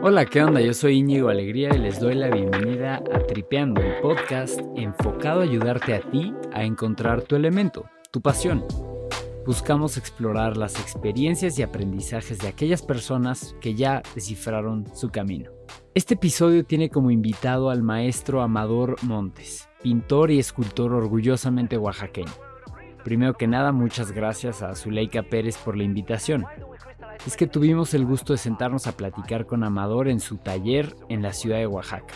Hola, ¿qué onda? Yo soy Íñigo Alegría y les doy la bienvenida a Tripeando, el podcast enfocado a ayudarte a ti a encontrar tu elemento, tu pasión. Buscamos explorar las experiencias y aprendizajes de aquellas personas que ya descifraron su camino. Este episodio tiene como invitado al maestro Amador Montes, pintor y escultor orgullosamente oaxaqueño. Primero que nada, muchas gracias a Zuleika Pérez por la invitación. Es que tuvimos el gusto de sentarnos a platicar con Amador en su taller en la ciudad de Oaxaca.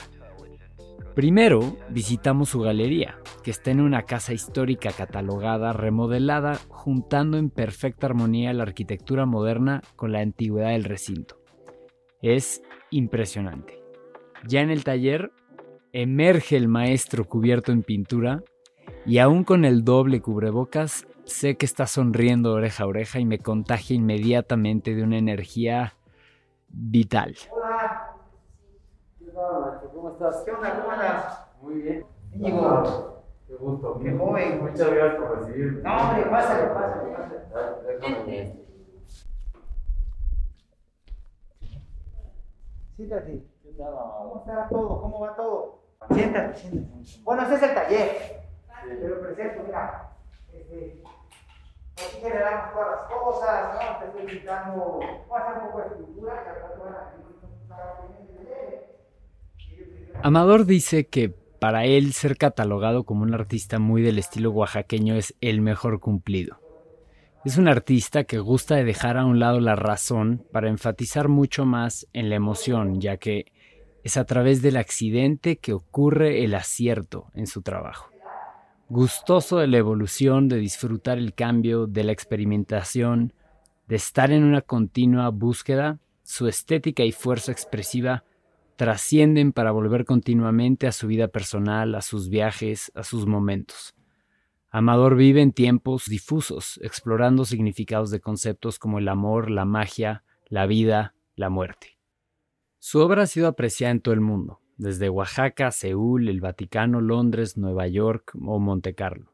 Primero, visitamos su galería, que está en una casa histórica catalogada, remodelada, juntando en perfecta armonía la arquitectura moderna con la antigüedad del recinto. Es impresionante. Ya en el taller, emerge el maestro cubierto en pintura y aún con el doble cubrebocas, sé que está sonriendo oreja a oreja y me contagia inmediatamente de una energía vital. Hola. ¿Qué tal, ¿Cómo estás? ¿Qué onda? ¿Cómo andas? Muy bien. Íñigo. Qué gusto. Qué joven. Muchas gracias por recibirme. No, hombre, pásale, pásale, pásale. Siéntate. ¿Qué tal, ¿Cómo está todo? ¿Cómo va todo? Siéntate, siéntate. Bueno, ese es el taller. Mira. Este, todas las cosas, ¿no? Amador dice que para él ser catalogado como un artista muy del estilo oaxaqueño es el mejor cumplido. Es un artista que gusta de dejar a un lado la razón para enfatizar mucho más en la emoción, ya que es a través del accidente que ocurre el acierto en su trabajo. Gustoso de la evolución, de disfrutar el cambio, de la experimentación, de estar en una continua búsqueda, su estética y fuerza expresiva trascienden para volver continuamente a su vida personal, a sus viajes, a sus momentos. Amador vive en tiempos difusos, explorando significados de conceptos como el amor, la magia, la vida, la muerte. Su obra ha sido apreciada en todo el mundo, desde Oaxaca, Seúl, el Vaticano, Londres, Nueva York o Montecarlo.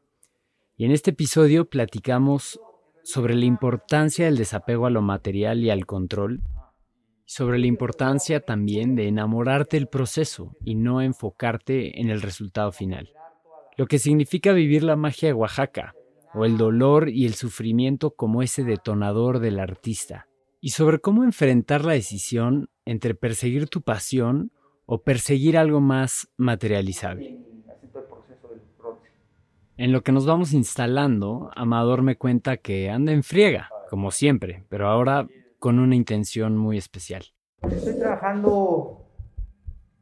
Y en este episodio platicamos sobre la importancia del desapego a lo material y al control, y sobre la importancia también de enamorarte del proceso y no enfocarte en el resultado final lo que significa vivir la magia de Oaxaca, o el dolor y el sufrimiento como ese detonador del artista, y sobre cómo enfrentar la decisión entre perseguir tu pasión o perseguir algo más materializable. En lo que nos vamos instalando, Amador me cuenta que anda en friega, como siempre, pero ahora con una intención muy especial. Estoy trabajando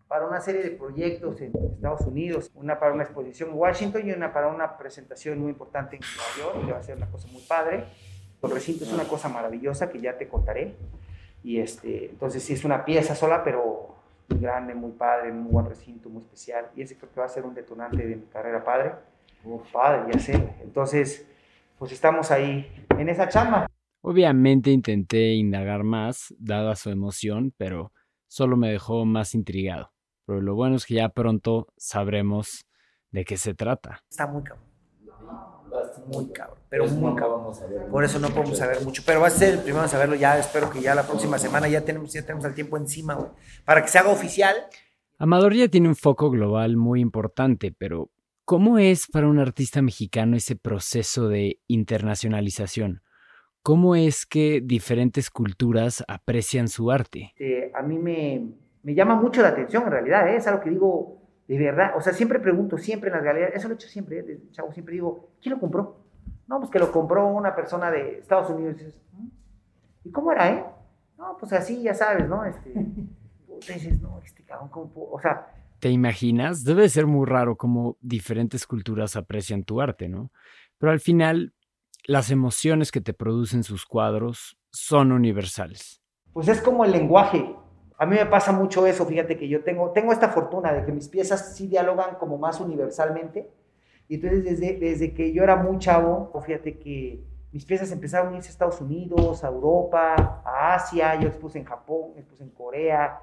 para una serie de proyectos en Estados Unidos, una para una exposición en Washington y una para una presentación muy importante en Nueva York, que va a ser una cosa muy padre. El recinto es una cosa maravillosa que ya te contaré. Y este, entonces sí es una pieza sola, pero muy grande, muy padre, muy buen recinto, muy especial. Y ese creo que va a ser un detonante de mi carrera padre. Muy padre, ya sé. Entonces, pues estamos ahí en esa chamba. Obviamente intenté indagar más, dada su emoción, pero solo me dejó más intrigado pero lo bueno es que ya pronto sabremos de qué se trata. Está muy cabrón. Muy cabrón, pero muy cabrón. Por eso no podemos saber mucho, pero va a ser el primero en saberlo ya, espero que ya la próxima semana ya tenemos, ya tenemos el tiempo encima, güey, para que se haga oficial. Amador ya tiene un foco global muy importante, pero ¿cómo es para un artista mexicano ese proceso de internacionalización? ¿Cómo es que diferentes culturas aprecian su arte? Eh, a mí me, me llama mucho la atención en realidad, ¿eh? es algo que digo de verdad, o sea, siempre pregunto, siempre en las galerías, eso lo he hecho siempre, ¿eh? chavo, siempre digo, ¿quién lo compró? No, pues que lo compró una persona de Estados Unidos. ¿Y mm, cómo era, eh? No, pues así, ya sabes, ¿no? Este, dices, no, este cabrón, ¿cómo O sea... ¿Te imaginas? Debe ser muy raro cómo diferentes culturas aprecian tu arte, ¿no? Pero al final, las emociones que te producen sus cuadros son universales. Pues es como el lenguaje, a mí me pasa mucho eso, fíjate que yo tengo, tengo esta fortuna de que mis piezas sí dialogan como más universalmente. Y entonces desde, desde que yo era muy chavo, fíjate que mis piezas empezaron a irse a Estados Unidos, a Europa, a Asia, yo expuse en Japón, expuse en Corea.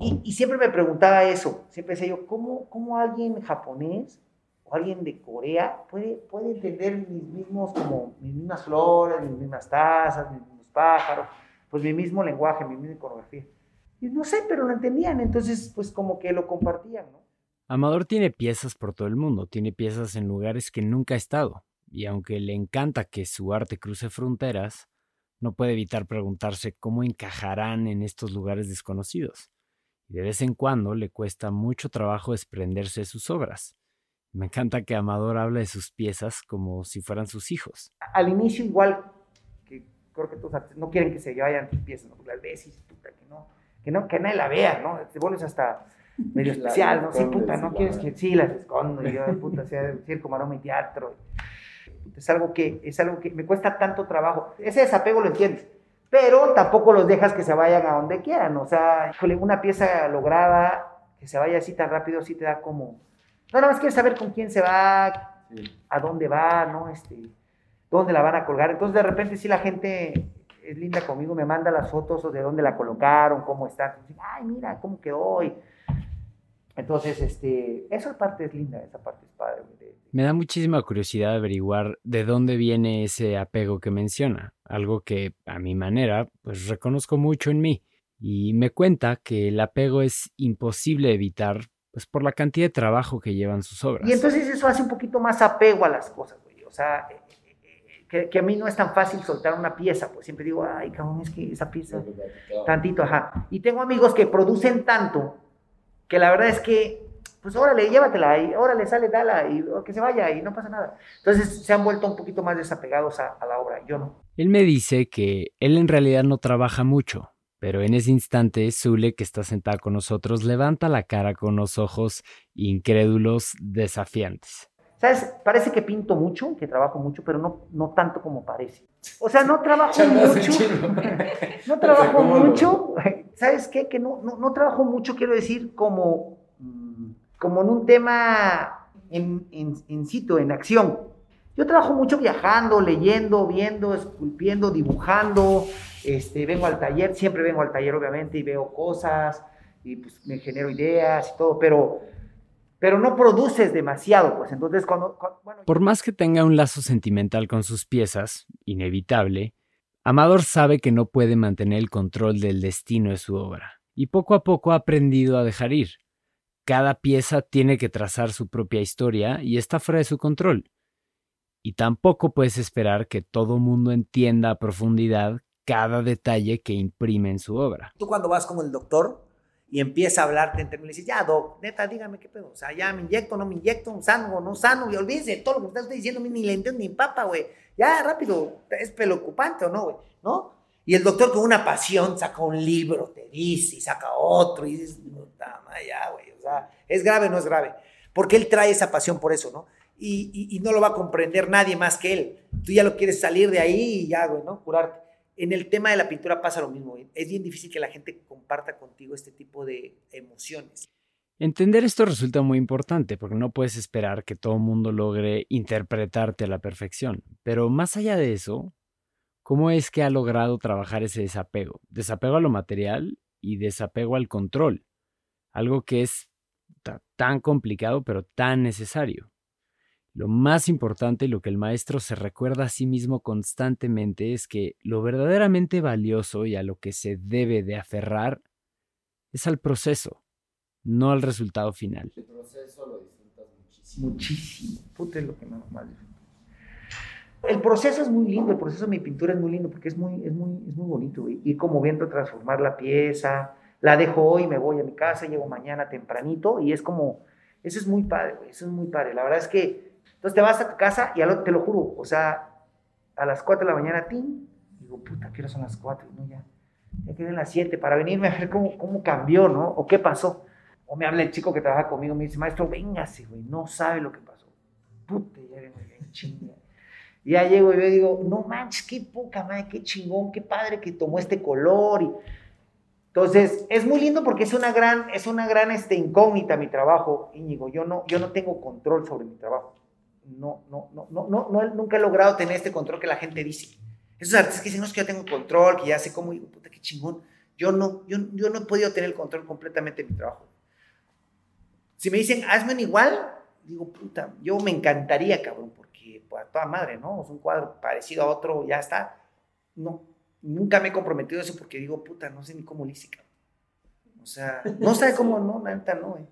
Y, y siempre me preguntaba eso, siempre decía yo, ¿cómo, cómo alguien japonés o alguien de Corea puede, puede entender mis mismos, como mis mismas flores, mis mismas tazas, mis mismos pájaros, pues mi mismo lenguaje, mi misma iconografía. Y no sé, pero lo entendían, entonces pues como que lo compartían, ¿no? Amador tiene piezas por todo el mundo, tiene piezas en lugares que nunca ha estado, y aunque le encanta que su arte cruce fronteras, no puede evitar preguntarse cómo encajarán en estos lugares desconocidos. Y de vez en cuando le cuesta mucho trabajo desprenderse de sus obras. Me encanta que Amador hable de sus piezas como si fueran sus hijos. Al inicio igual, que creo que todos no quieren que se vayan tus piezas, ¿no? Las ves y que no, que no, que nadie la vea, ¿no? Te vuelves hasta medio especial, ¿no? Sí, puta, no quieres que, sí, las escondo, y yo, puta, sea circo, maroma y teatro. Es algo que, es algo que me cuesta tanto trabajo. Ese desapego lo entiendes, pero tampoco los dejas que se vayan a donde quieran, o sea, una pieza lograda, que se vaya así tan rápido, sí te da como... No, nada más quieres saber con quién se va, a dónde va, ¿no? Este, dónde la van a colgar. Entonces, de repente, sí, la gente es linda conmigo, me manda las fotos de dónde la colocaron, cómo está. Ay, mira, cómo quedó hoy. Entonces, este, esa parte es linda, esa parte es padre. Me da muchísima curiosidad averiguar de dónde viene ese apego que menciona, algo que a mi manera, pues reconozco mucho en mí. Y me cuenta que el apego es imposible evitar, pues por la cantidad de trabajo que llevan sus obras. Y entonces eso hace un poquito más apego a las cosas, güey. O sea, que, que, a mí no es tan fácil soltar una pieza, pues siempre digo, ay, cabrón, es que esa pieza, tantito, ajá. Y tengo amigos que producen tanto que la verdad es que, pues órale, llévatela, y órale, sale, dala, y que se vaya, y no pasa nada. Entonces se han vuelto un poquito más desapegados a, a la obra, yo no. Él me dice que él en realidad no trabaja mucho, pero en ese instante Zule, que está sentada con nosotros, levanta la cara con los ojos incrédulos, desafiantes. ¿Sabes? Parece que pinto mucho, que trabajo mucho, pero no, no tanto como parece. O sea, no trabajo mucho. no trabajo mucho. ¿Sabes qué? Que no, no, no, trabajo mucho, quiero decir, como, mm, como en un tema en, en, en sitio, en acción. Yo trabajo mucho viajando, leyendo, viendo, esculpiendo, dibujando. Este, vengo al taller, siempre vengo al taller, obviamente, y veo cosas, y pues me genero ideas y todo, pero pero no produces demasiado, pues entonces cuando... Por más que tenga un lazo sentimental con sus piezas, inevitable, Amador sabe que no puede mantener el control del destino de su obra, y poco a poco ha aprendido a dejar ir. Cada pieza tiene que trazar su propia historia y está fuera de su control. Y tampoco puedes esperar que todo mundo entienda a profundidad cada detalle que imprime en su obra. Tú cuando vas como el doctor, y empieza a hablarte en términos, y dices, ya, doc, neta, dígame qué pedo, o sea, ya me inyecto, no me inyecto, sano no sano, y olvídese de todo lo que me está diciendo, ni le entiendo ni papa, güey, ya, rápido, es preocupante o no, güey, ¿no? Y el doctor con una pasión saca un libro, te dice, y saca otro, y dices, puta ya, güey, o sea, ¿es grave o no es grave? Porque él trae esa pasión por eso, ¿no? Y, y, y, no lo va a comprender nadie más que él. Tú ya lo quieres salir de ahí y ya, güey, ¿no? Curarte. En el tema de la pintura pasa lo mismo. Es bien difícil que la gente comparta contigo este tipo de emociones. Entender esto resulta muy importante porque no puedes esperar que todo el mundo logre interpretarte a la perfección. Pero más allá de eso, ¿cómo es que ha logrado trabajar ese desapego? Desapego a lo material y desapego al control. Algo que es tan complicado pero tan necesario. Lo más importante y lo que el maestro se recuerda a sí mismo constantemente es que lo verdaderamente valioso y a lo que se debe de aferrar es al proceso, no al resultado final. El proceso lo disfrutas muchísimo. Muchísimo. Puta es lo que más. El proceso es muy lindo, el proceso de mi pintura es muy lindo porque es muy, es muy, es muy bonito. Y como viendo transformar la pieza, la dejo hoy, me voy a mi casa, llego mañana tempranito y es como, eso es muy padre, güey, eso es muy padre. La verdad es que entonces te vas a tu casa y te lo juro, o sea, a las 4 de la mañana, ti, digo, puta, ¿qué hora son las 4? No, ya, ya quedé las 7 para venirme a ver cómo, cómo cambió, ¿no? O qué pasó. O me habla el chico que trabaja conmigo, me dice, maestro, véngase, güey, no sabe lo que pasó. Puta, ya vengo bien chinga. Y ya llego y yo digo, no manches, qué poca madre, qué chingón, qué padre que tomó este color. Y... Entonces, es muy lindo porque es una gran, es una gran este, incógnita mi trabajo, Íñigo. Yo no, yo no tengo control sobre mi trabajo no, no, no, no, no, nunca he logrado tener este control que la gente dice. Esos artistas que dicen, no, es que yo tengo control, que ya sé cómo, digo, puta, qué chingón. Yo no, yo, no he podido tener el control completamente de mi trabajo. Si me dicen, hazme un igual, digo, puta, yo me encantaría, cabrón, porque pues, a toda madre, ¿no? Es un cuadro parecido a otro, ya está. No, nunca me he comprometido a eso porque digo, puta, no sé ni cómo lo hice, cabrón. O sea, no sé cómo, no, neta no, eh.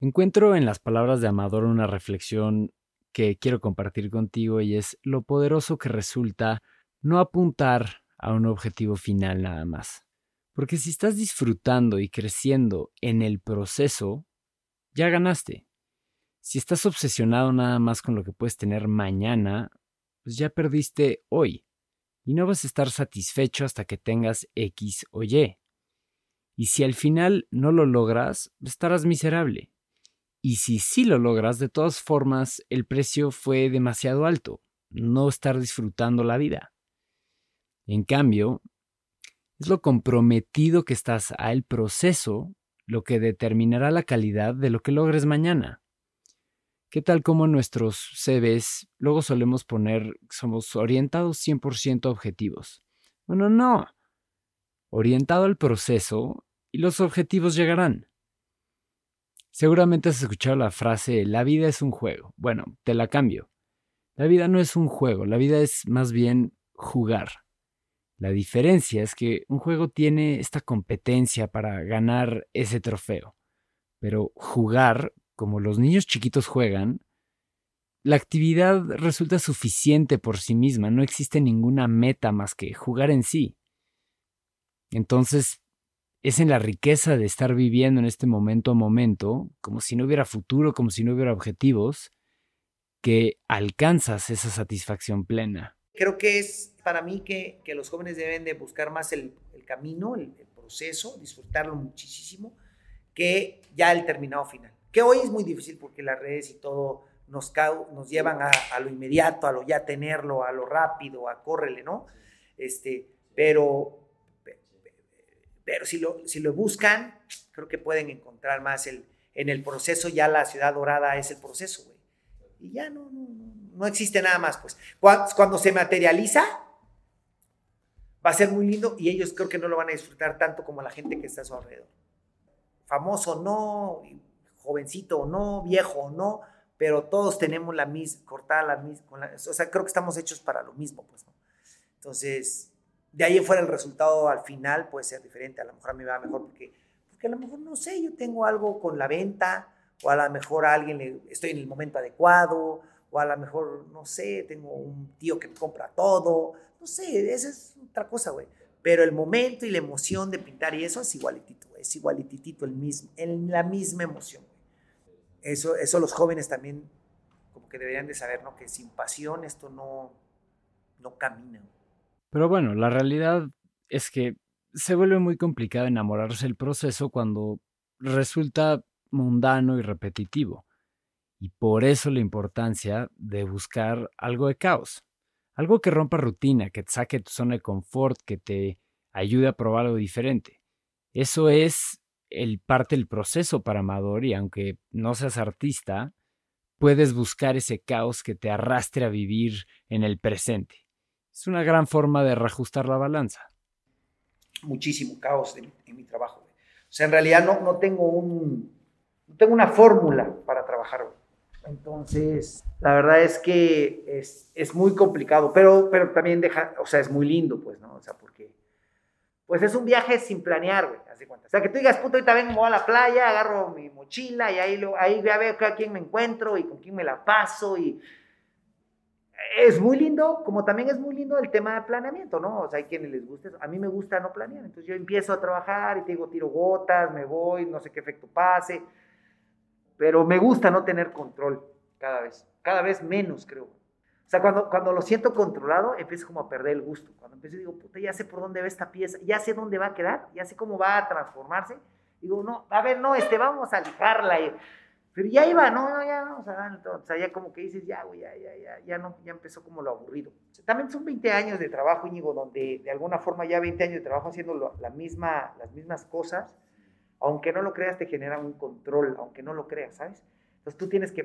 Encuentro en las palabras de Amador una reflexión que quiero compartir contigo y es lo poderoso que resulta no apuntar a un objetivo final nada más. Porque si estás disfrutando y creciendo en el proceso, ya ganaste. Si estás obsesionado nada más con lo que puedes tener mañana, pues ya perdiste hoy. Y no vas a estar satisfecho hasta que tengas X o Y. Y si al final no lo logras, estarás miserable. Y si sí lo logras, de todas formas, el precio fue demasiado alto. No estar disfrutando la vida. En cambio, es lo comprometido que estás al proceso lo que determinará la calidad de lo que logres mañana. ¿Qué tal como nuestros CVs luego solemos poner somos orientados 100% objetivos? Bueno, no. Orientado al proceso y los objetivos llegarán. Seguramente has escuchado la frase la vida es un juego. Bueno, te la cambio. La vida no es un juego, la vida es más bien jugar. La diferencia es que un juego tiene esta competencia para ganar ese trofeo, pero jugar como los niños chiquitos juegan, la actividad resulta suficiente por sí misma, no existe ninguna meta más que jugar en sí. Entonces, es en la riqueza de estar viviendo en este momento a momento, como si no hubiera futuro, como si no hubiera objetivos, que alcanzas esa satisfacción plena. Creo que es para mí que, los jóvenes deben de buscar más el, camino, el, el proceso, disfrutarlo muchísimo, que ya el terminado final que hoy es muy difícil porque las redes y todo nos, nos llevan a, lo inmediato, a lo ya tenerlo, a lo rápido, a córrele, ¿no? Este, pero, pero si lo, si lo buscan, creo que pueden encontrar más el, en el proceso, ya la ciudad dorada es el proceso, güey. Y ya no, no, no existe nada más, pues. Cuando, se materializa, va a ser muy lindo y ellos creo que no lo van a disfrutar tanto como la gente que está a su alrededor. Famoso no, jovencito o no, viejo o no, pero todos tenemos la misma, cortada la misma, o sea, creo que estamos hechos para lo mismo, pues, ¿no? Entonces, de ahí fuera el resultado al final puede ser diferente, a lo mejor a mí me va mejor porque, porque a lo mejor, no sé, yo tengo algo con la venta, o a lo mejor a alguien le, estoy en el momento adecuado, o a lo mejor, no sé, tengo un tío que me compra todo, no sé, esa es otra cosa, güey. Pero el momento y la emoción de pintar y eso es igualitito, es igualititito el mismo, en la misma emoción. Eso, eso los jóvenes también como que deberían de saber, ¿no? Que sin pasión esto no, no camina. Pero bueno, la realidad es que se vuelve muy complicado enamorarse del proceso cuando resulta mundano y repetitivo. Y por eso la importancia de buscar algo de caos. Algo que rompa rutina, que te saque tu zona de confort, que te ayude a probar algo diferente. Eso es el parte del proceso para Amador y aunque no seas artista, puedes buscar ese caos que te arrastre a vivir en el presente. Es una gran forma de reajustar la balanza. Muchísimo caos en, mi trabajo. O sea, en realidad no, no tengo un, no tengo una fórmula para trabajar. Entonces, la verdad es que es, es, muy complicado, pero, pero también deja, o sea, es muy lindo, pues, ¿no? O sea, porque, pues es un viaje sin planear, güey. O sea, que tú digas, puto, ahorita vengo a la playa, agarro mi mochila y ahí, lo, ahí a ver a quién me encuentro y con quién me la paso y es muy lindo, como también es muy lindo el tema de planeamiento, ¿no? O sea, hay quienes les gusta eso. A mí me gusta no planear. Entonces yo empiezo a trabajar y te digo, tiro gotas, me voy, no sé qué efecto pase. Pero me gusta no tener control cada vez. Cada vez menos, creo. O sea, cuando, cuando lo siento controlado, empiezo como a perder el gusto. Cuando empiezo, digo, puta, ya sé por dónde va esta pieza, ya sé dónde va a quedar, ya sé cómo va a transformarse. Digo, no, a ver, no, este, vamos a lijarla. Pero ya iba, no, no, ya vamos a dar O sea, ya como que dices, ya, güey, ya, ya, ya, ya, no, ya empezó como lo aburrido. también son 20 años de trabajo, Íñigo, donde de alguna forma ya 20 años de trabajo haciendo la misma, las mismas cosas, aunque no lo creas, te genera un control, aunque no lo creas, ¿sabes? Entonces tú tienes que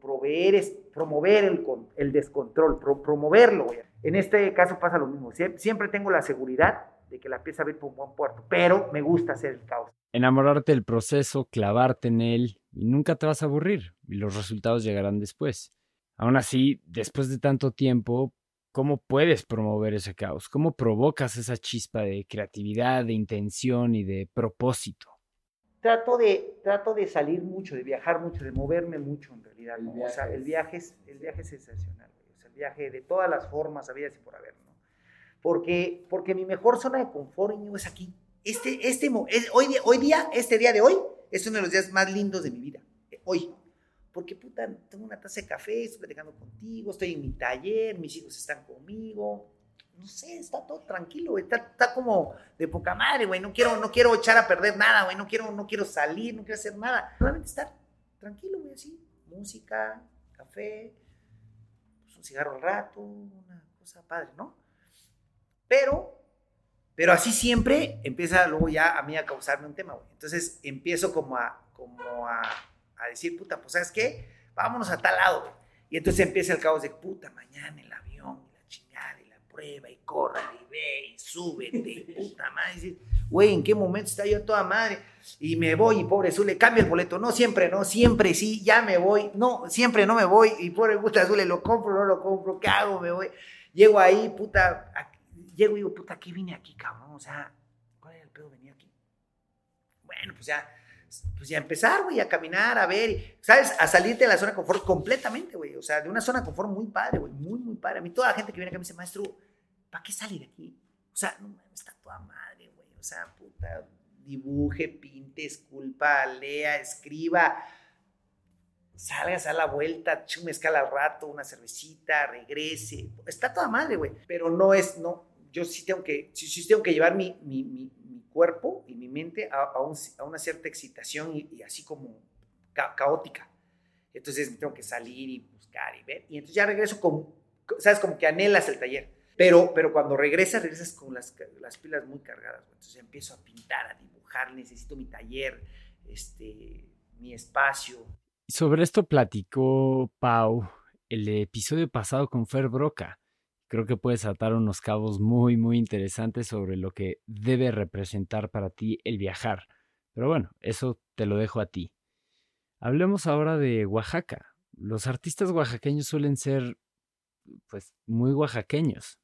proveer, promover el, el descontrol, promoverlo. En este caso pasa lo mismo. siempre tengo la seguridad de que la pieza va a ir por un buen puerto, pero me gusta hacer el caos. Enamorarte del proceso, clavarte en él y nunca te vas a aburrir y los resultados llegarán después. Aún así, después de tanto tiempo, ¿cómo puedes promover ese caos? ¿Cómo provocas esa chispa de creatividad, de intención y de propósito? Trato de, trato de salir mucho, de viajar mucho, de moverme mucho en realidad. O sea, el viaje es, el viaje es sensacional. O sea, el viaje de todas las formas, habidas y por haber. ¿no? Porque, porque mi mejor zona de confort es aquí. Este, este, hoy, hoy día, este día de hoy, es uno de los días más lindos de mi vida. Eh, hoy. Porque, puta, tengo una taza de café, estoy platicando contigo, estoy en mi taller, mis hijos están conmigo. No sé, está todo tranquilo, Está, está como de poca madre, güey. No quiero, no quiero echar a perder nada, güey. No quiero, no quiero salir, no quiero hacer nada. Solamente estar tranquilo, güey, así. Música, café, pues, un cigarro al rato, una cosa padre, ¿no? Pero, pero así siempre empieza luego ya a mí a causarme un tema, güey. Entonces empiezo como a, como a, a decir, puta, pues ¿sabes qué? Vámonos a tal lado, güey. Y entonces empieza el caos de, puta, mañana el avión, y la chingada, y la prueba, y corre, y ve, y súbete, y puta madre. güey, ¿en qué momento está yo toda madre? Y me voy, y pobre Zule, cambia el boleto. No, siempre, no, siempre sí, ya me voy. No, siempre no me voy. Y pobre puta Zule, lo compro, no lo compro, ¿qué hago? Me voy. Llego ahí, puta, llego y digo, puta, ¿qué vine aquí, cabrón? O sea, ¿cuál era el pedo venir aquí? Bueno, pues ya, pues ya empezar, güey, a caminar, a ver, ¿sabes? A salirte de la zona de confort completamente, güey. O sea, de una zona de confort muy padre, güey, muy, muy padre. A mí toda la gente que viene acá me dice, maestro, ¿para qué sale de aquí? O sea, no está toda madre, güey. O sea, puta, dibuje, pinte, esculpa, lea, escriba salgas a la vuelta, mezcal al rato, una cervecita, regrese. Está toda madre, güey. Pero no es, no, yo sí tengo que, sí, tengo que llevar mi, mi, mi, cuerpo y mi mente a, a, a una cierta excitación y, así como caótica. Entonces tengo que salir y buscar y ver. Y entonces ya regreso con, sabes, como que anhelas el taller. Pero, pero cuando regresas, regresas con las, las pilas muy cargadas. Entonces empiezo a pintar, a dibujar, necesito mi taller, este, mi espacio. Sobre esto platicó Pau el episodio pasado con Fer Broca creo que puedes atar unos cabos muy, muy interesantes sobre lo que debe representar para ti el viajar. Pero bueno, eso te lo dejo a ti. Hablemos ahora de Oaxaca. Los artistas oaxaqueños suelen ser, pues, muy oaxaqueños.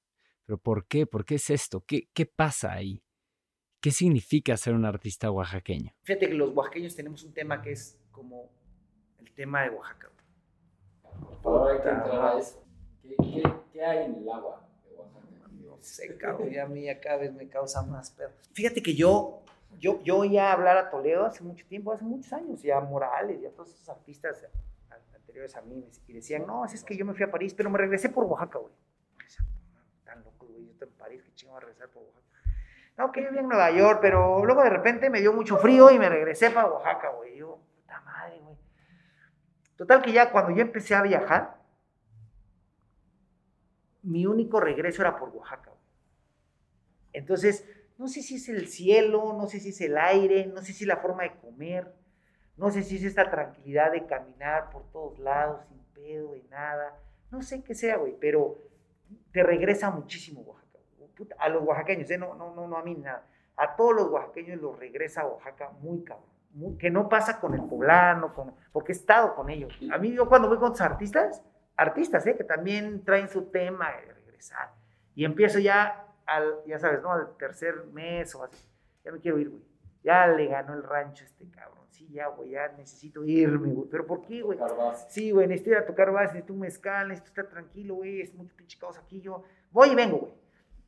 Pero ¿por qué? ¿Por qué es esto? ¿Qué, qué pasa ahí? ¿Qué significa ser un artista oaxaqueño? Fíjate que los oaxaqueños tenemos un tema que es como el tema de Oaxaca. Ahora hay que entrar a eso. ¿Qué, qué, hay en el agua de ya a mí cada vez me causa más pedo. Fíjate que yo, yo, yo oía hablar a Toledo hace mucho tiempo, hace muchos años, ya Morales, ya todos esos artistas anteriores a mí, y decían, no, es que yo me fui a París, pero me regresé por Oaxaca, güey. Tan loco, güey, yo estoy en París, qué chingo voy a regresar por Oaxaca. No, que yo vivía en Nueva York, pero luego de repente me dio mucho frío y me regresé para Oaxaca, güey. Yo, puta madre, güey. Total que ya cuando yo empecé a viajar, mi único regreso era por Oaxaca. Entonces, no sé si es el cielo, no sé si es el aire, no sé si es la forma de comer, no sé si es esta tranquilidad de caminar por todos lados sin pedo, de nada, no sé qué sea, güey, pero te regresa muchísimo Oaxaca. A los oaxaqueños, ¿eh? no, no, no, no a mí nada. A todos los oaxaqueños los regresa a Oaxaca muy cabrón. que no pasa con el poblano, con, porque he estado con ellos. A mí, yo cuando voy con los artistas, artistas, ¿eh? que también traen su tema de regresar. Y empiezo ya, al, ya sabes, ¿no? Al tercer mes o así. Ya me quiero ir, güey. Ya le ganó el rancho este cabrón. Sí, ya, güey, ya necesito irme, güey. ¿Pero por qué, güey? Sí, güey, necesito ir a tocar base, necesito un mezcal, necesito estar tranquilo, güey. Es mucho pinche caos aquí. Yo voy y vengo, güey.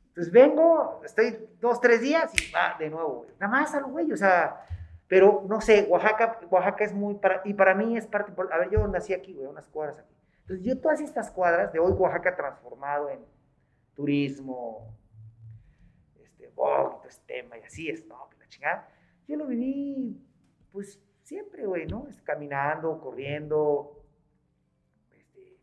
Entonces vengo, estoy dos, tres días y va de nuevo, güey. Nada más a lo güey, o sea, pero no sé, Oaxaca, Oaxaca es muy, para, y para mí es parte, a ver, yo nací aquí, güey, unas cuadras aquí. Entonces yo todas estas cuadras de hoy Oaxaca transformado en turismo, este, todo este tema y así es, ¿no? La chingada. Yo lo viví, pues, siempre, güey, ¿no? Caminando, corriendo. Este,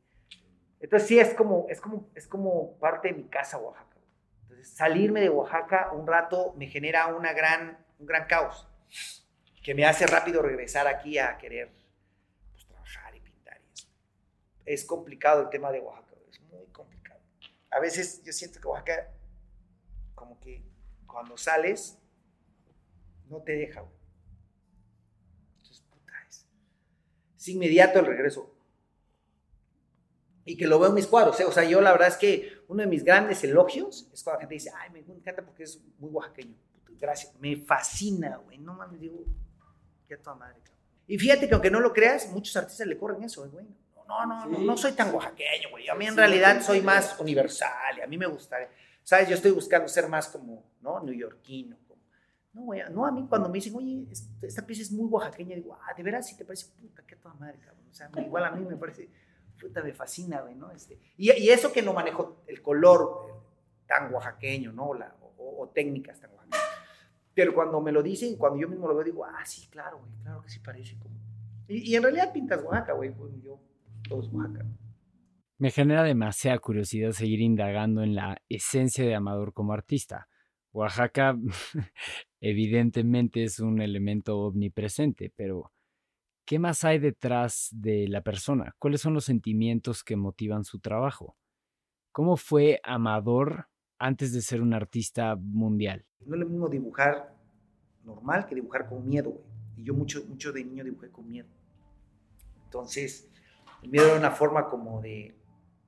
entonces sí es como, es como, es como parte de mi casa Oaxaca. Entonces salirme de Oaxaca un rato me genera una gran, un gran caos que me hace rápido regresar aquí a querer es complicado el tema de Oaxaca, es muy complicado. A veces yo siento que Oaxaca, como que cuando sales, no te deja, güey. Entonces, puta, es, es inmediato el regreso. Y que lo veo en mis cuadros, ¿eh? o sea, yo la verdad es que uno de mis grandes elogios es cuando la gente dice, ay, me encanta porque es muy oaxaqueño. Gracias, me fascina, güey, no mames, digo, ya toda madre. Y fíjate que aunque no lo creas, muchos artistas le corren eso, güey. Bueno. No, no, no, no soy tan oaxaqueño, güey. A mí en realidad soy más universal y a mí me gusta, ¿sabes? Yo estoy buscando ser más como, ¿no? Neoyorquino. No, güey, no, a mí cuando me dicen, oye, esta pieza es muy oaxaqueña, digo, ah, de veras, si te parece, puta, qué toda madre, cabrón. O sea, igual a mí me parece, puta, me fascina, güey, ¿no? Este, y, y, eso que no manejo el color tan oaxaqueño, ¿no? La, o, técnicas tan oaxaqueñas. Pero cuando me lo dicen, cuando yo mismo lo veo, digo, ah, sí, claro, güey, claro que sí parece como. Y, y en realidad pintas Oaxaca, güey, pues yo, Oaxaca. Me genera demasiada curiosidad seguir indagando en la esencia de Amador como artista. Oaxaca evidentemente es un elemento omnipresente, pero ¿qué más hay detrás de la persona? ¿Cuáles son los sentimientos que motivan su trabajo? ¿Cómo fue Amador antes de ser un artista mundial? No es lo mismo dibujar normal que dibujar con miedo, güey. Y yo mucho, mucho de niño dibujé con miedo. Entonces, el miedo era una forma como de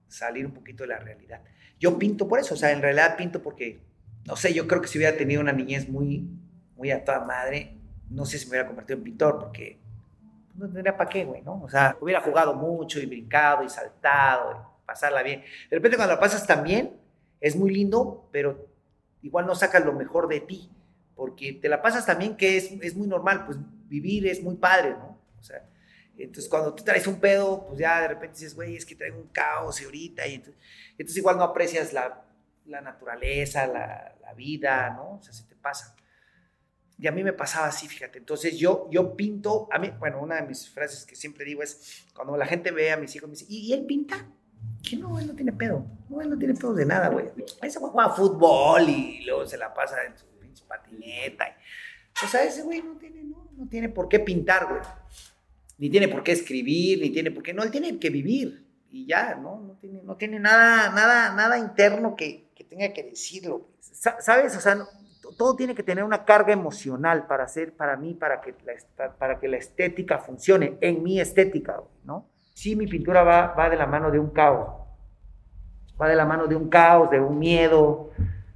salir un poquito de la realidad. Yo pinto por eso, o sea, en realidad pinto porque no sé, yo creo que si hubiera tenido una niñez muy, muy a toda madre, no sé si me hubiera convertido en pintor, porque no tendría para qué, güey, ¿no? O sea, hubiera jugado mucho y brincado y saltado, y pasarla bien. De repente cuando la pasas tan bien, es muy lindo, pero igual no sacas lo mejor de ti, porque te la pasas también que es, es muy normal, pues vivir es muy padre, ¿no? O sea, entonces cuando tú traes un pedo, pues ya de repente dices, güey, es que traigo un caos y ahorita, y entonces, entonces igual no aprecias la la naturaleza, la, vida, ¿no? O sea, se te pasa. Y a mí me pasaba así, fíjate. Entonces yo, yo pinto, a mí, bueno, una de mis frases que siempre digo es, cuando la gente ve a mis hijos, me dice, ¿y, él pinta? Que no, él no tiene pedo. No, él no tiene pedo de nada, güey. Ese güey juega fútbol y luego se la pasa en su pinche patineta. o sea, ese güey no tiene, no, no tiene por qué pintar, güey. Ni tiene por qué escribir, ni tiene por qué, no, él tiene que vivir. Y ya, ¿no? No tiene, no tiene nada, nada, nada interno que, tenga que decirlo. ¿Sabes? O sea, todo tiene que tener una carga emocional para ser, para mí, para que la, para que la estética funcione, en mi estética, ¿no? Sí, mi pintura va, va de la mano de un caos. Va de la mano de un caos, de un miedo,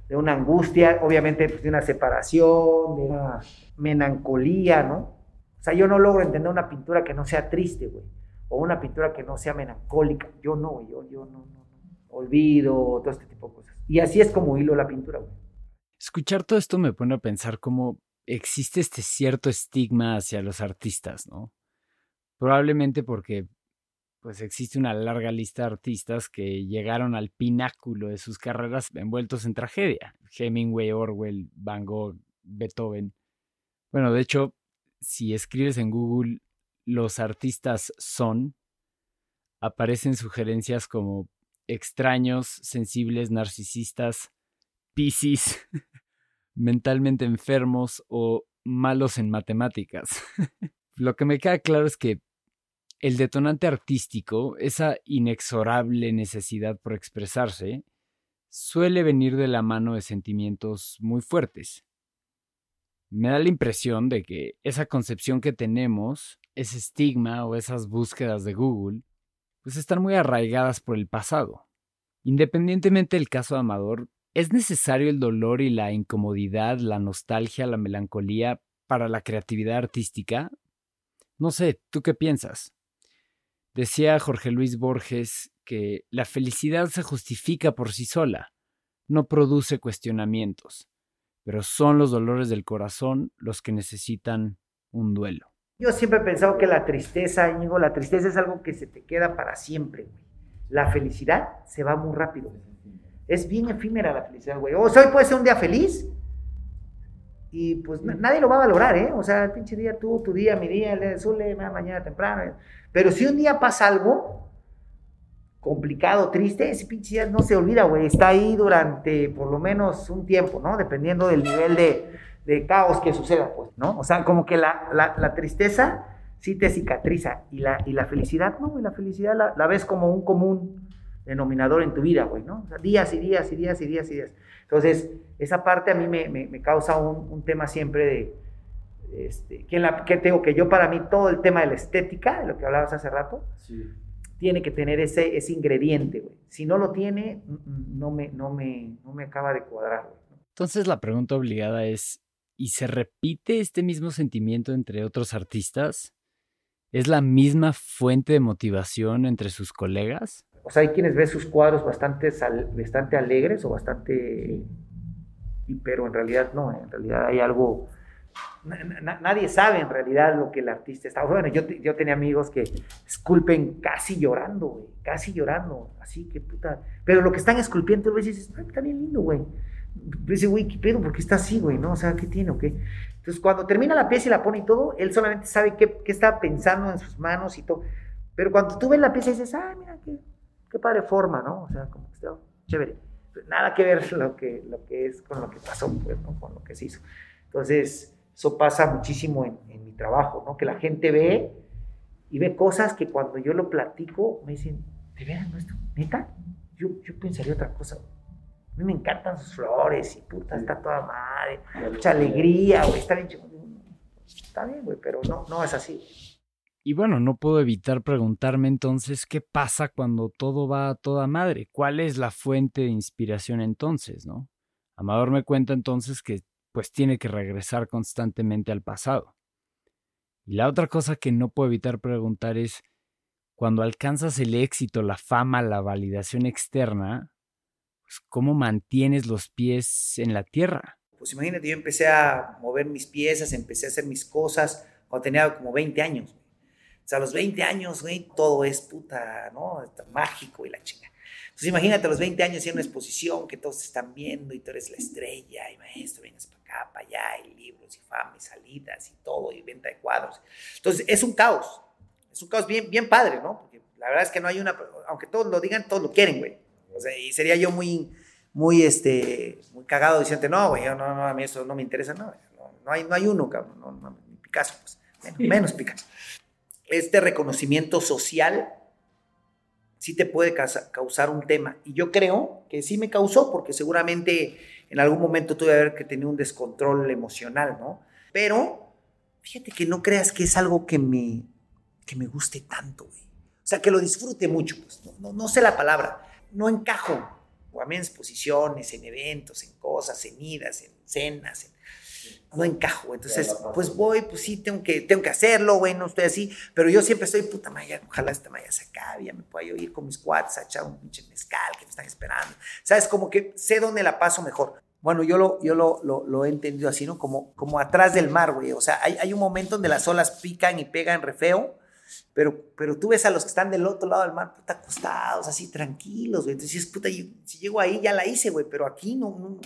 de una angustia, obviamente pues, de una separación, de una melancolía, ¿no? O sea, yo no logro entender una pintura que no sea triste, güey. O una pintura que no sea melancólica. Yo no, yo, yo no, no, no. Olvido, todo este tipo de cosas. Y así es como hilo la pintura. Escuchar todo esto me pone a pensar cómo existe este cierto estigma hacia los artistas, ¿no? Probablemente porque pues existe una larga lista de artistas que llegaron al pináculo de sus carreras envueltos en tragedia. Hemingway, Orwell, Van Gogh, Beethoven. Bueno, de hecho, si escribes en Google los artistas son, aparecen sugerencias como extraños, sensibles, narcisistas, piscis, mentalmente enfermos o malos en matemáticas. Lo que me queda claro es que el detonante artístico, esa inexorable necesidad por expresarse, suele venir de la mano de sentimientos muy fuertes. Me da la impresión de que esa concepción que tenemos, ese estigma o esas búsquedas de Google, pues están muy arraigadas por el pasado. Independientemente del caso de Amador, ¿es necesario el dolor y la incomodidad, la nostalgia, la melancolía para la creatividad artística? No sé, ¿tú qué piensas? Decía Jorge Luis Borges que la felicidad se justifica por sí sola, no produce cuestionamientos, pero son los dolores del corazón los que necesitan un duelo. Yo siempre he pensado que la tristeza, Íñigo, la tristeza es algo que se te queda para siempre. La felicidad se va muy rápido. Es bien efímera la felicidad, güey. O sea, hoy puede ser un día feliz y pues nadie lo va a valorar, ¿eh? O sea, el pinche día tú, tu día, mi día, el Zule, mañana temprano. Pero si un día pasa algo complicado, triste, ese pinche día no se olvida, güey. Está ahí durante por lo menos un tiempo, ¿no? Dependiendo del nivel de, de caos que suceda, pues, ¿no? O sea, como que la, la, tristeza sí te cicatriza y la, y la felicidad, no, y la felicidad la, ves como un común denominador en tu vida, güey, ¿no? O sea, días y días y días y días y días. Entonces, esa parte a mí me, me, causa un, un, tema siempre de, Este, la, que tengo que yo para mí todo el tema de la estética, de lo que hablabas hace rato, tiene que tener ese, ese ingrediente, güey. Si no lo tiene, no me, no me, no me acaba de cuadrar, Entonces la pregunta obligada es, ¿y se repite este mismo sentimiento entre otros artistas? ¿Es la misma fuente de motivación entre sus colegas? O sea, hay quienes ven sus cuadros bastante, bastante alegres o bastante... Pero en realidad no, en realidad hay algo nadie sabe en realidad lo que el artista está. Bueno, yo, yo tenía amigos que esculpen casi llorando, güey, casi llorando, así que puta. Pero lo que están esculpiendo, tú dices, está bien lindo, güey. Dice, güey, ¿qué pedo? ¿Por qué está así, güey? ¿No? O sea, ¿qué tiene o qué? Entonces, cuando termina la pieza y la pone y todo, él solamente sabe qué, qué está pensando en sus manos y todo. Pero cuando tú ves la pieza dices, ah, mira, qué, qué padre forma, ¿no? O sea, como que está chévere. Nada que ver lo que, lo que es con lo que pasó, pues, ¿no? Con lo que se hizo. Entonces, eso pasa muchísimo en, mi trabajo, ¿no? Que la gente ve y ve cosas que cuando yo lo platico me dicen, ¿de veras no esto? ¿Neta? Yo, yo pensaría otra cosa. A mí me encantan sus flores y puta, está toda madre, mucha alegría, güey, está bien Está bien, güey, pero no, no es así. Y bueno, no puedo evitar preguntarme entonces qué pasa cuando todo va a toda madre. ¿Cuál es la fuente de inspiración entonces, no? Amador me cuenta entonces que pues tiene que regresar constantemente al pasado. Y la otra cosa que no puedo evitar preguntar es, cuando alcanzas el éxito, la fama, la validación externa, pues, ¿cómo mantienes los pies en la tierra? Pues imagínate, yo empecé a mover mis piezas, empecé a hacer mis cosas cuando tenía como 20 años. O sea, a los 20 años, güey, todo es puta, ¿no? Está mágico y la chinga. Entonces imagínate a los 20 años en una exposición que todos están viendo y tú eres la estrella y maestro, vienes para acá, para allá, y libros y fama y salidas y todo y venta de cuadros. Entonces es un caos, es un caos bien, bien padre, ¿no? Porque la verdad es que no hay una, aunque todos lo digan, todos lo quieren, güey. O sea, y sería yo muy, muy, este, muy cagado diciendo, no, güey, no, no, a mí eso no me interesa, no, no, hay, no hay uno, cabrón, no, no, ni Picasso, pues, menos, menos Picasso. Este reconocimiento social sí te puede causar un tema. Y yo creo que sí me causó, porque seguramente en algún momento tuve que haber que tener un descontrol emocional, ¿no? Pero fíjate que no creas que es algo que me, que me guste tanto, güey. O sea, que lo disfrute mucho, pues no, no, sé la palabra, no encajo. O a mí en exposiciones, en eventos, en cosas, en idas, en cenas, en no encajo. Entonces, pues voy, pues sí, tengo que, tengo que hacerlo, güey, no estoy así, pero yo siempre estoy, puta maya, ojalá esta maya se acabe, ya me pueda yo ir con mis cuates a echar un pinche mezcal que me están esperando. ¿Sabes? Como que sé dónde la paso mejor. Bueno, yo lo, yo lo, lo, he entendido así, ¿no? Como, como atrás del mar, güey. O sea, hay, hay un momento donde las olas pican y pegan re feo, pero, pero tú ves a los que están del otro lado del mar, puta, acostados, así, tranquilos, güey. Entonces, puta, si llego ahí, ya la hice, güey, pero aquí no, no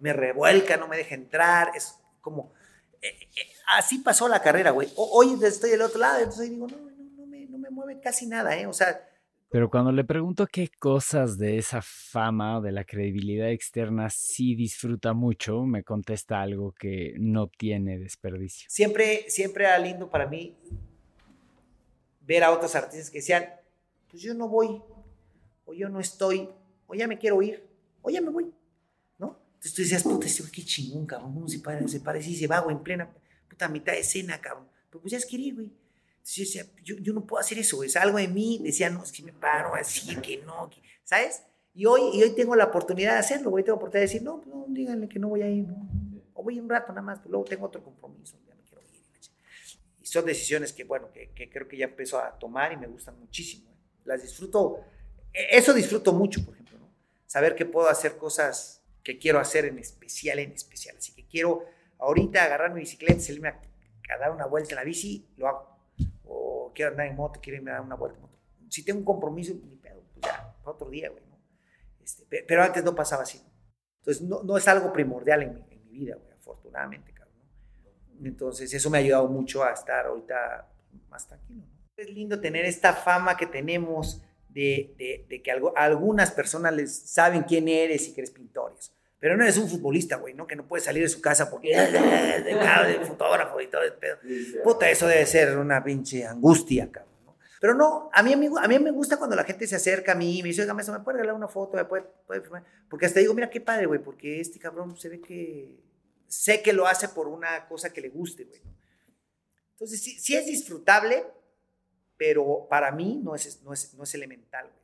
me revuelca, no me deja entrar, es como, eh, eh, así pasó la carrera, güey. Hoy estoy del otro lado, entonces digo, no, no, me, no me mueve casi nada, ¿eh? O sea... Pero cuando le pregunto qué cosas de esa fama o de la credibilidad externa sí disfruta mucho, me contesta algo que no tiene desperdicio. Siempre, siempre era lindo para mí ver a otros artistas que decían, pues yo no voy, o yo no estoy, o ya me quiero ir, o ya me voy. Entonces tú decías, puta, este qué chingón, cabrón, ¿cómo se, parece, se parece y se va, güey, en plena, puta, mitad de escena, cabrón. Pero pues ya es querer, güey. Entonces yo decía, yo, yo, no puedo hacer eso, güey. Algo de mí decía, no, es que me paro así, que no, ¿sabes? Y hoy, y hoy tengo la oportunidad de hacerlo, güey. Tengo la oportunidad de decir, no, pues no, díganle que no voy a ir, no. O voy un rato nada más, pero luego tengo otro compromiso, ya me quiero ir. Y son decisiones que, bueno, que, que creo que ya empiezo a tomar y me gustan muchísimo. Las disfruto, e, eso disfruto mucho, por ejemplo, ¿no? Saber que puedo hacer cosas que quiero hacer en especial, en especial. Así que quiero ahorita agarrar mi bicicleta, salirme a, dar una vuelta en la bici, lo hago. O quiero andar en moto, quiero irme a dar una vuelta en moto. Si tengo un compromiso, ni pedo, pues ya, para otro día, güey. ¿no? Este, pero antes no pasaba así. Entonces, no, no es algo primordial en mi, en mi vida, güey, afortunadamente, cabrón. Entonces, eso me ha ayudado mucho a estar ahorita más tranquilo. ¿no? Es lindo tener esta fama que tenemos de, de, de que algo, algunas personas les saben quién eres y que eres pintores pero no eres un futbolista, güey, ¿no? Que no puede salir de su casa porque es de, fotógrafo y todo el pedo. Puta, eso debe ser una pinche angustia, cabrón. ¿no? Pero no, a mí, a mí me gusta cuando la gente se acerca a mí y me dice, oiga, ¿me puede regalar una foto? ¿Me puede, puede Porque hasta digo, mira qué padre, güey, porque este cabrón se ve que sé que lo hace por una cosa que le guste, güey. Entonces, sí, sí, es disfrutable, pero para mí no es, no es, no es elemental, güey.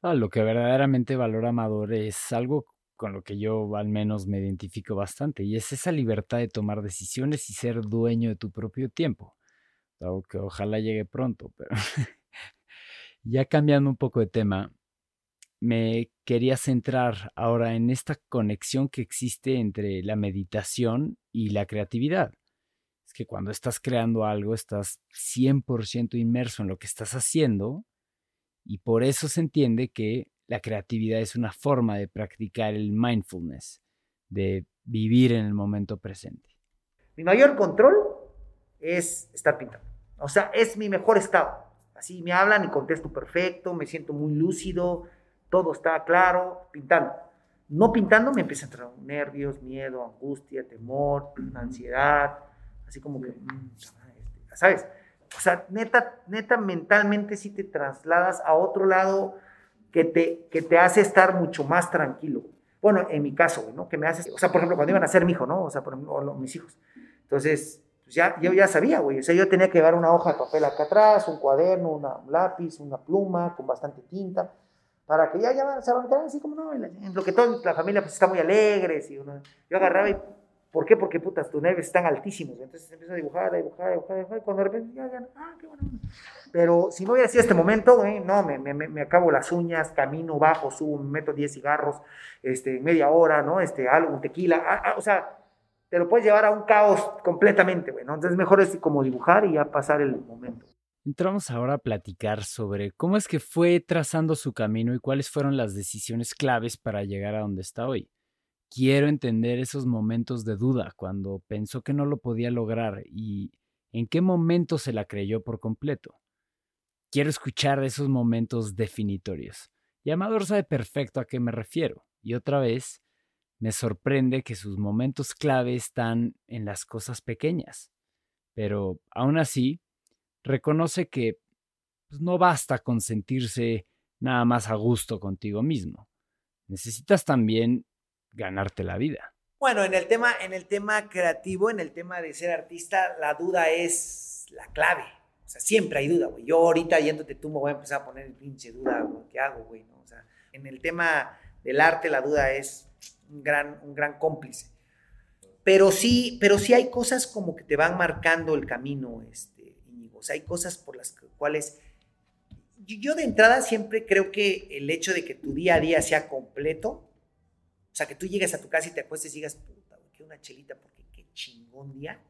Ah, lo que verdaderamente valora Amador es algo con lo que yo al menos me identifico bastante, y es esa libertad de tomar decisiones y ser dueño de tu propio tiempo. Algo que ojalá llegue pronto, pero ya cambiando un poco de tema, me quería centrar ahora en esta conexión que existe entre la meditación y la creatividad. Es que cuando estás creando algo, estás 100% inmerso en lo que estás haciendo y por eso se entiende que la creatividad es una forma de practicar el mindfulness, de vivir en el momento presente. Mi mayor control es estar pintando. O sea, es mi mejor estado. Así me hablan y contesto perfecto, me siento muy lúcido, todo está claro, pintando. No pintando me empieza a entrar nervios, miedo, angustia, temor, ansiedad, así como que, mm, este, ¿sabes? O sea, neta, neta, mentalmente sí te trasladas a otro lado que te, que te hace estar mucho más tranquilo. Bueno, en mi caso, ¿no? Que me hace, o sea, por ejemplo, cuando iban a ser mi hijo, ¿no? O sea, por ejemplo, mis hijos. Entonces, pues ya, yo ya sabía, güey. O sea, yo tenía que llevar una hoja de papel acá atrás, un cuaderno, un lápiz, una pluma con bastante tinta para que ya, ya se van así como no, en lo que toda la familia pues está muy alegre, y yo agarraba y, ¿por qué? Porque putas, tus nervios están altísimos, entonces empiezo a dibujar, a dibujar, a dibujar, dibujar, y cuando de repente ya, ya, ah, qué bueno. Pero si no hubiera sido este momento, güey, no, me, me, me, acabo las uñas, camino, bajo, subo, me meto 10 cigarros, este, media hora, ¿no? Este, algo, un tequila, ah, ah, o sea, te lo puedes llevar a un caos completamente, güey, ¿no? Entonces mejor es como dibujar y ya pasar el momento. Entramos ahora a platicar sobre cómo es que fue trazando su camino y cuáles fueron las decisiones claves para llegar a donde está hoy. Quiero entender esos momentos de duda cuando pensó que no lo podía lograr y en qué momento se la creyó por completo. Quiero escuchar esos momentos definitorios. Y Amador sabe perfecto a qué me refiero. Y otra vez, me sorprende que sus momentos clave están en las cosas pequeñas. Pero aún así, reconoce que pues, no basta con sentirse nada más a gusto contigo mismo. Necesitas también ganarte la vida. Bueno, en el tema, en el tema creativo, en el tema de ser artista, la duda es la clave. O sea, siempre hay duda, güey. Yo ahorita yéndote tú me voy a empezar a poner el pinche duda, güey. ¿Qué hago, güey? ¿No? O sea, en el tema del arte, la duda es un gran, un gran cómplice. Pero sí, pero sí hay cosas como que te van marcando el camino, este o sea, hay cosas por las cuales yo de entrada siempre creo que el hecho de que tu día a día sea completo, sea, que tú llegues a tu casa y te acuestes y digas, puta, que una chelita, porque qué chingón día,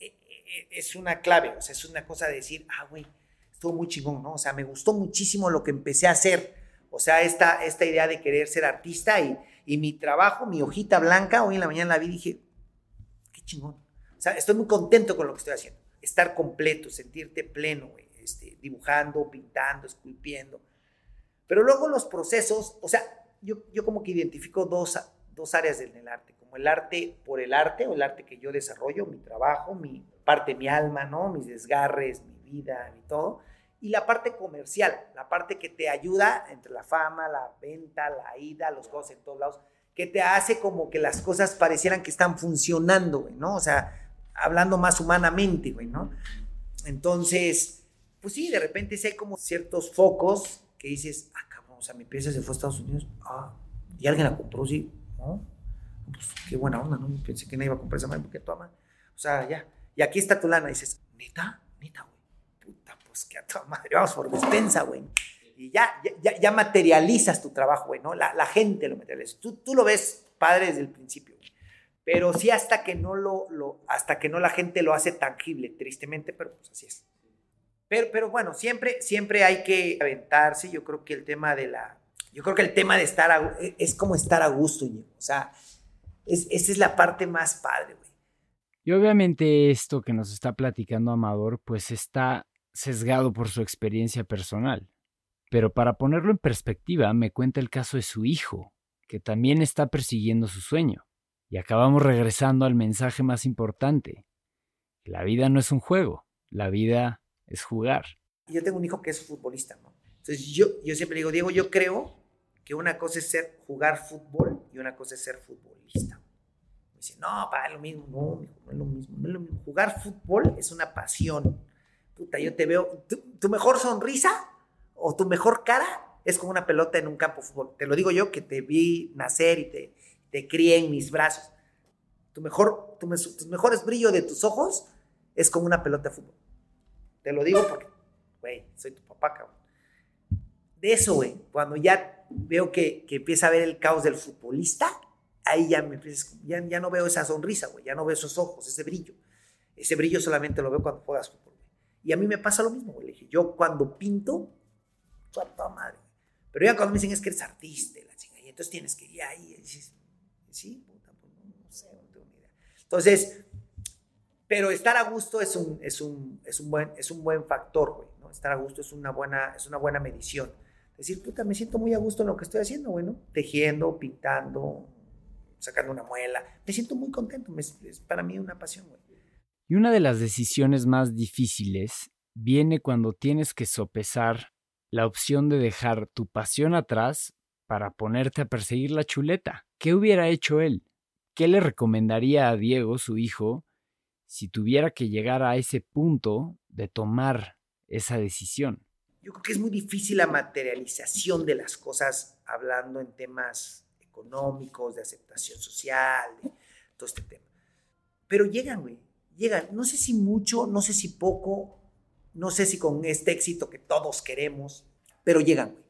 e, e, e, es una clave, o sea, es una cosa de decir, ah, güey, estuvo muy chingón, ¿no? O sea, me gustó muchísimo lo que empecé a hacer, o sea, esta, esta idea de querer ser artista y, y mi trabajo, mi hojita blanca, hoy en la mañana la vi y dije, qué chingón. O sea, estoy muy contento con lo que estoy haciendo estar completo, sentirte pleno, este, dibujando, pintando, esculpiendo. Pero luego los procesos, o sea, yo, yo como que identifico dos, dos áreas del arte, como el arte por el arte, o el arte que yo desarrollo, mi trabajo, mi parte, mi alma, ¿no? Mis desgarres, mi vida, y todo. Y la parte comercial, la parte que te ayuda entre la fama, la venta, la ida, los cosas en todos lados, que te hace como que las cosas parecieran que están funcionando, ¿no? O sea, hablando más humanamente, güey, ¿no? Entonces, pues sí, de repente sí hay como ciertos focos que dices, ah, cabrón, o sea, mi pieza se fue a Estados Unidos, ah, y alguien la compró, sí, ¿no? Pues qué buena onda, ¿no? Pensé que no iba a comprar esa madre porque toma. O sea, ya. Y aquí está tu lana. Dices, neta, neta, güey. Puta, pues que a tu madre, vamos por despensa, güey. Y ya, ya, ya materializas tu trabajo, güey, ¿no? La, gente lo materializa. Tú, tú lo ves padre desde el principio, güey pero sí hasta que no lo, lo, hasta que no la gente lo hace tangible, tristemente, pero pues así es. Pero, pero bueno, siempre, siempre hay que aventarse. Yo creo que el tema de la, yo creo que el tema de estar a, es como estar a gusto, o sea, es, esa es la parte más padre, güey. Y obviamente esto que nos está platicando Amador, pues está sesgado por su experiencia personal. Pero para ponerlo en perspectiva, me cuenta el caso de su hijo, que también está persiguiendo su sueño. Y acabamos regresando al mensaje más importante. La vida no es un juego, la vida es jugar. Yo tengo un hijo que es futbolista, ¿no? Entonces yo, yo siempre digo, Diego, yo creo que una cosa es ser jugar fútbol y una cosa es ser futbolista. Dice, no, para lo mismo, no, no es lo mismo, no es lo mismo. Jugar fútbol es una pasión. Puta, yo te veo, tu, mejor sonrisa o tu mejor cara es como una pelota en un campo de fútbol. Te lo digo yo que te vi nacer y te, te crié en mis brazos. Tu mejor, tu, tus mejores brillos de tus ojos es como una pelota de fútbol. Te lo digo porque, güey, soy tu papá, cabrón. De eso, güey, cuando ya veo que, que empieza a ver el caos del futbolista, ahí ya, me ya, ya no veo esa sonrisa, güey, ya no veo esos ojos, ese brillo. Ese brillo solamente lo veo cuando juegas fútbol. Y a mí me pasa lo mismo, güey. Le dije, yo cuando pinto, toda madre. Pero ya cuando me dicen es que eres artista, la chingada, y entonces tienes que ir ahí, y dices, sí, puta, pues no, sé, no tengo ni idea. Entonces, pero estar a gusto es un, es un, es un, buen, es un buen factor, güey, ¿no? Estar a gusto es una buena, es una buena medición. Decir, puta, me siento muy a gusto en lo que estoy haciendo, güey, ¿no? Tejiendo, pintando, sacando una muela. Me siento muy contento, es para mí una pasión, güey. Y una de las decisiones más difíciles viene cuando tienes que sopesar la opción de dejar tu pasión atrás para ponerte a perseguir la chuleta. ¿Qué hubiera hecho él? ¿Qué le recomendaría a Diego, su hijo, si tuviera que llegar a ese punto de tomar esa decisión? Yo creo que es muy difícil la materialización de las cosas hablando en temas económicos, de aceptación social, de todo este tema. Pero llegan, güey, llegan. No sé si mucho, no sé si poco, no sé si con este éxito que todos queremos, pero llegan, güey.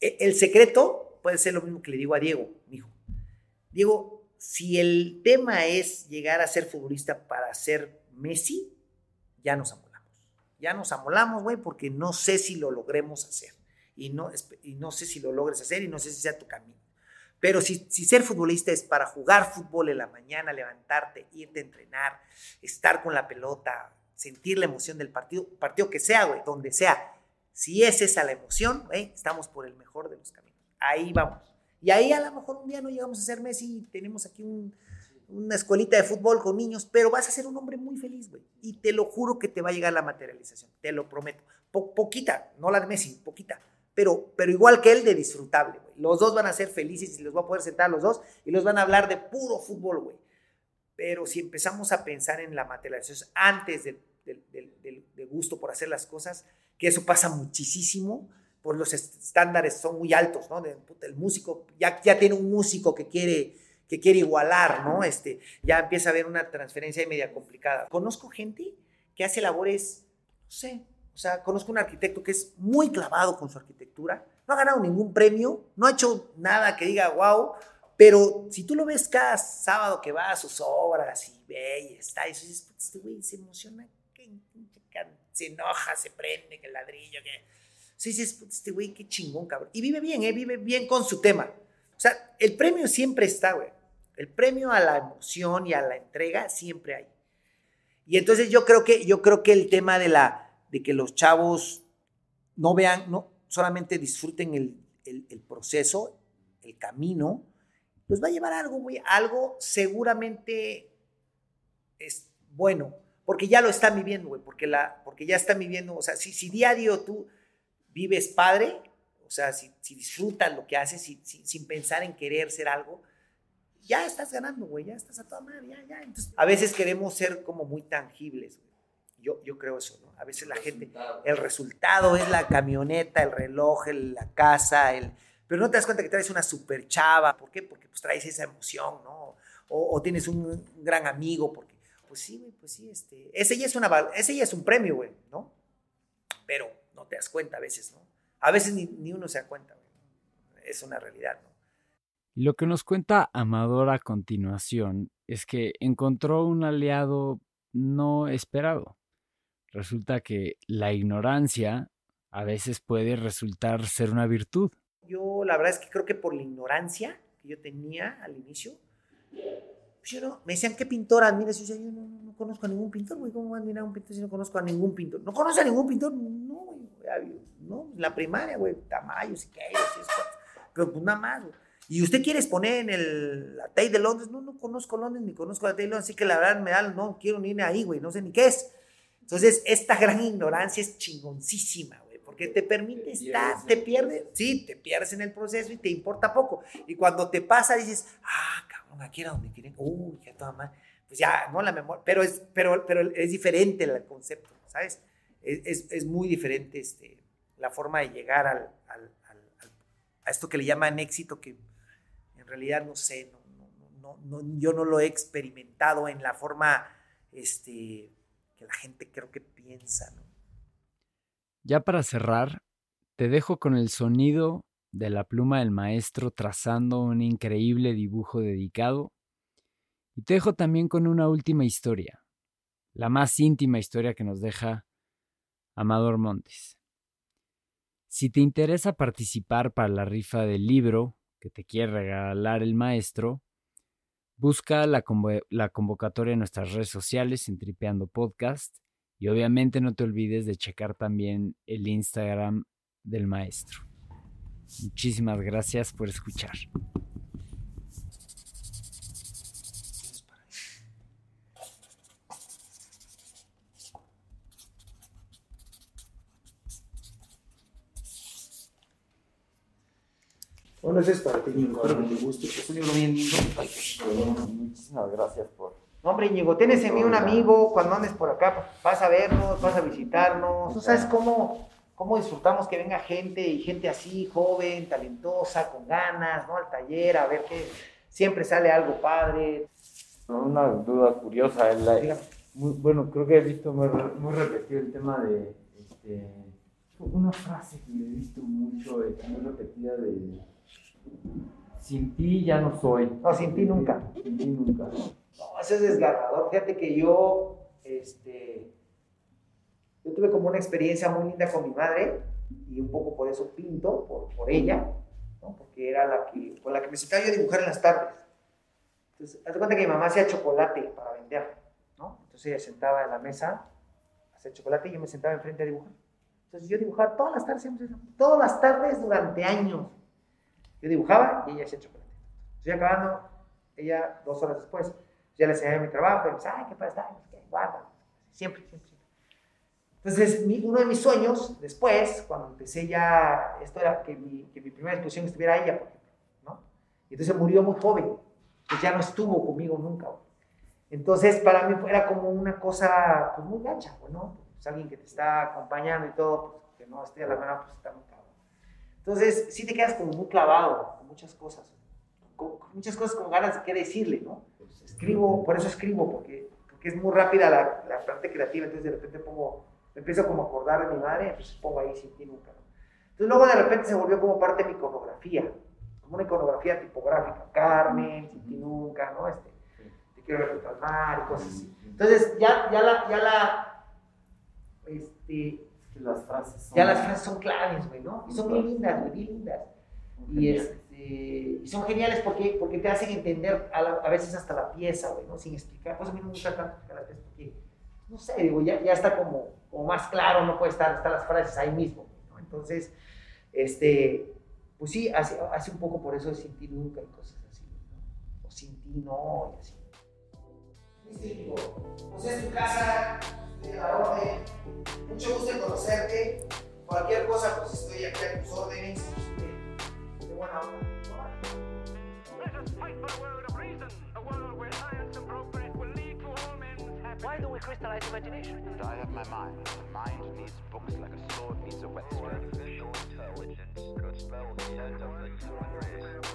E, el secreto puede ser lo mismo que le digo a Diego, mi hijo. Diego, si el tema es llegar a ser futbolista para ser Messi, ya nos amolamos. Ya nos amolamos, güey, porque no sé si lo logremos hacer. Y no, y no sé si lo logres hacer y no sé si sea tu camino. Pero si, si, ser futbolista es para jugar fútbol en la mañana, levantarte, irte a entrenar, estar con la pelota, sentir la emoción del partido, partido que sea, güey, donde sea. Si es esa la emoción, güey, estamos por el mejor de los caminos. Ahí vamos. Y ahí a lo mejor un día no llegamos a ser Messi y tenemos aquí una escuelita de fútbol con niños, pero vas a ser un hombre muy feliz, güey. Y te lo juro que te va a llegar la materialización, te lo prometo. poquita, no la de Messi, poquita pero, pero igual que él de disfrutable, güey. Los dos van a ser felices y los va a poder sentar los dos y los van a hablar de puro fútbol, güey. Pero si empezamos a pensar en la materialización antes del, gusto por hacer las cosas, que eso pasa muchísimo, pues los estándares son muy altos, ¿no? el músico, ya, ya tiene un músico que quiere, que quiere igualar, ¿no? Este, ya empieza a haber una transferencia media complicada. Conozco gente que hace labores, no sé, o sea, conozco un arquitecto que es muy clavado con su arquitectura, no ha ganado ningún premio, no ha hecho nada que diga wow, pero si tú lo ves cada sábado que va a sus obras y ve y está, y dices, este güey se emociona, se enoja, se prende, que el ladrillo, que... Sí, dices, este güey, qué chingón, cabrón. Y vive bien, ¿eh? Vive bien con su tema. Sea, el premio siempre está, güey. El premio a la emoción y a la entrega siempre hay. Y entonces yo creo que, yo creo que el tema de la, de que los chavos no vean, no solamente disfruten el, el, proceso, el camino, los va a llevar algo, güey, algo seguramente es bueno, porque ya lo están viviendo, güey, porque, la, porque ya están viviendo, o sea, si, si diario tú vives padre, sea, si, si disfrutas lo que haces sin pensar en querer ser algo, ya estás ganando, güey, ya estás a toda madre, ya, ya. Entonces, a veces queremos ser como muy tangibles, güey. Yo, yo creo eso, ¿no? A veces la gente, el resultado es la camioneta, el reloj, la casa, el... Pero no te das cuenta que traes una super chava. ¿Por qué? Porque pues traes esa emoción, ¿no? O, tienes un, gran amigo, porque... Pues sí, güey, pues sí, este... Ese ya es, una, ese ya es un premio, güey, ¿no? Pero no te das cuenta a veces, ¿no? A veces ni, ni uno se da cuenta, güey. Es una realidad, ¿no? Lo que nos cuenta Amador a continuación es que encontró un aliado no esperado resulta que la ignorancia a veces puede resultar ser una virtud. Yo la verdad es que creo que por la ignorancia que yo tenía al inicio, pues yo no, me decían, ¿qué pintor admiras? yo, yo no, no, conozco a ningún pintor, güey, ¿cómo voy a admirar a un pintor si no conozco a ningún pintor? ¿No conoces a ningún pintor? No, güey, no, la primaria, güey, Tamayo, Siqueiros, pero pues nada más, güey. Y usted quiere exponer en el, la de Londres, no, no conozco Londres ni conozco la Tate de Londres, así que la verdad me da, no quiero ni ir ahí, güey, no sé ni qué es. Entonces, esta gran ignorancia es chingoncísima, güey, porque te permite estar, te pierdes, sí, te pierdes en el proceso y te importa poco. Y cuando te pasa, dices, ah, cabrón, aquí era donde quieren, uy, ya toda más, pues ya, no la memoria, pero es, pero, pero es diferente el concepto, ¿sabes? Es, es, muy diferente este, la forma de llegar al, al, a esto que le llaman éxito, que en realidad no sé, no, no, no, yo no lo he experimentado en la forma este, que la gente creo que piensa. Ya para cerrar, te dejo con el sonido de la pluma del maestro trazando un increíble dibujo dedicado y te dejo también con una última historia, la más íntima historia que nos deja Amador Montes. Si te interesa participar para la rifa del libro que te quiere regalar el maestro, busca la, la convocatoria en nuestras redes sociales en Tripeando Podcast y obviamente no te olvides de checar también el Instagram del maestro. Muchísimas gracias por escuchar. Bueno, ese es para ti, Ñigo. Espero que te guste. Es un libro bien lindo. Muchísimas gracias por. No, hombre, Ñigo, tienes en mí un amigo. Cuando andes por acá, vas a vernos, vas a visitarnos. Tú sabes cómo, cómo disfrutamos que venga gente y gente así, joven, talentosa, con ganas, ¿no? Al taller, a ver qué. Siempre sale algo padre. Una duda curiosa. La, muy, bueno, creo que he visto muy, muy repetido el tema de. Este, una frase que he visto mucho, muy repetida de sin ti ya no soy. No, sin ti nunca. Sin ti nunca. No, ese es desgarrador. Fíjate que yo, este, yo tuve como una experiencia muy linda con mi madre y un poco por eso pinto, por, por ella, ¿no? porque era la que, con la que me sentaba yo a dibujar en las tardes. Entonces, haz cuenta que mi mamá hacía chocolate para vender, ¿no? Entonces ella sentaba en la mesa, hacía chocolate y yo me sentaba enfrente a dibujar. Entonces yo dibujaba todas las tardes, todas las tardes durante años. Yo dibujaba y ella hacía chocolate. Estoy acabando, ella dos horas después, ya le enseñaba mi trabajo, y me decía, ay, qué pasa, qué guarda, siempre, siempre, siempre. Entonces, uno de mis sueños, después, cuando empecé ya, esto era que mi, que mi primera exposición estuviera ella, por ejemplo, ¿no? Y entonces murió muy joven, pues ya no estuvo conmigo nunca. Entonces, para mí era como una cosa, pues muy gacha, ¿no? Pues alguien que te está acompañando y todo, pues que no esté a la mano, pues está muy entonces, sí te quedas como muy clavado con muchas cosas, con, muchas cosas con ganas de qué decirle, ¿no? Escribo, por eso escribo, porque, porque es muy rápida la, la parte creativa, entonces de repente pongo, me empiezo como a acordar de mi madre, entonces pongo ahí sin ti nunca, ¿no? Entonces luego de repente se volvió como parte de mi iconografía, como una iconografía tipográfica, Carmen, sin ti nunca, ¿no? Este, te quiero ver al mar cosas así. Entonces ya, ya la, ya la, este, las frases son... Ya las frases son claves, güey, ¿no? Y son bien lindas, güey, bien lindas. Y, este, y son geniales porque, porque te hacen entender a, a veces hasta la pieza, güey, ¿no? Sin explicar. Pues a mí no me gusta tanto explicar la pieza porque, no sé, digo, ya, ya está como, como más claro, no puede estar, están las frases ahí mismo, ¿no? Entonces, este, pues sí, hace, hace un poco por eso de sin ti nunca y cosas así, ¿no? O sin ti no, y así. Sí, pues es tu casa, de la orden. Mucho gusto en conocerte. Cualquier cosa, pues estoy aquí a tus órdenes. De, de buena onda. Why don't we crystallize imagination? I have my mind. The mind needs books like a sword needs a whetstone. Artificial intelligence could spell the end of the human race.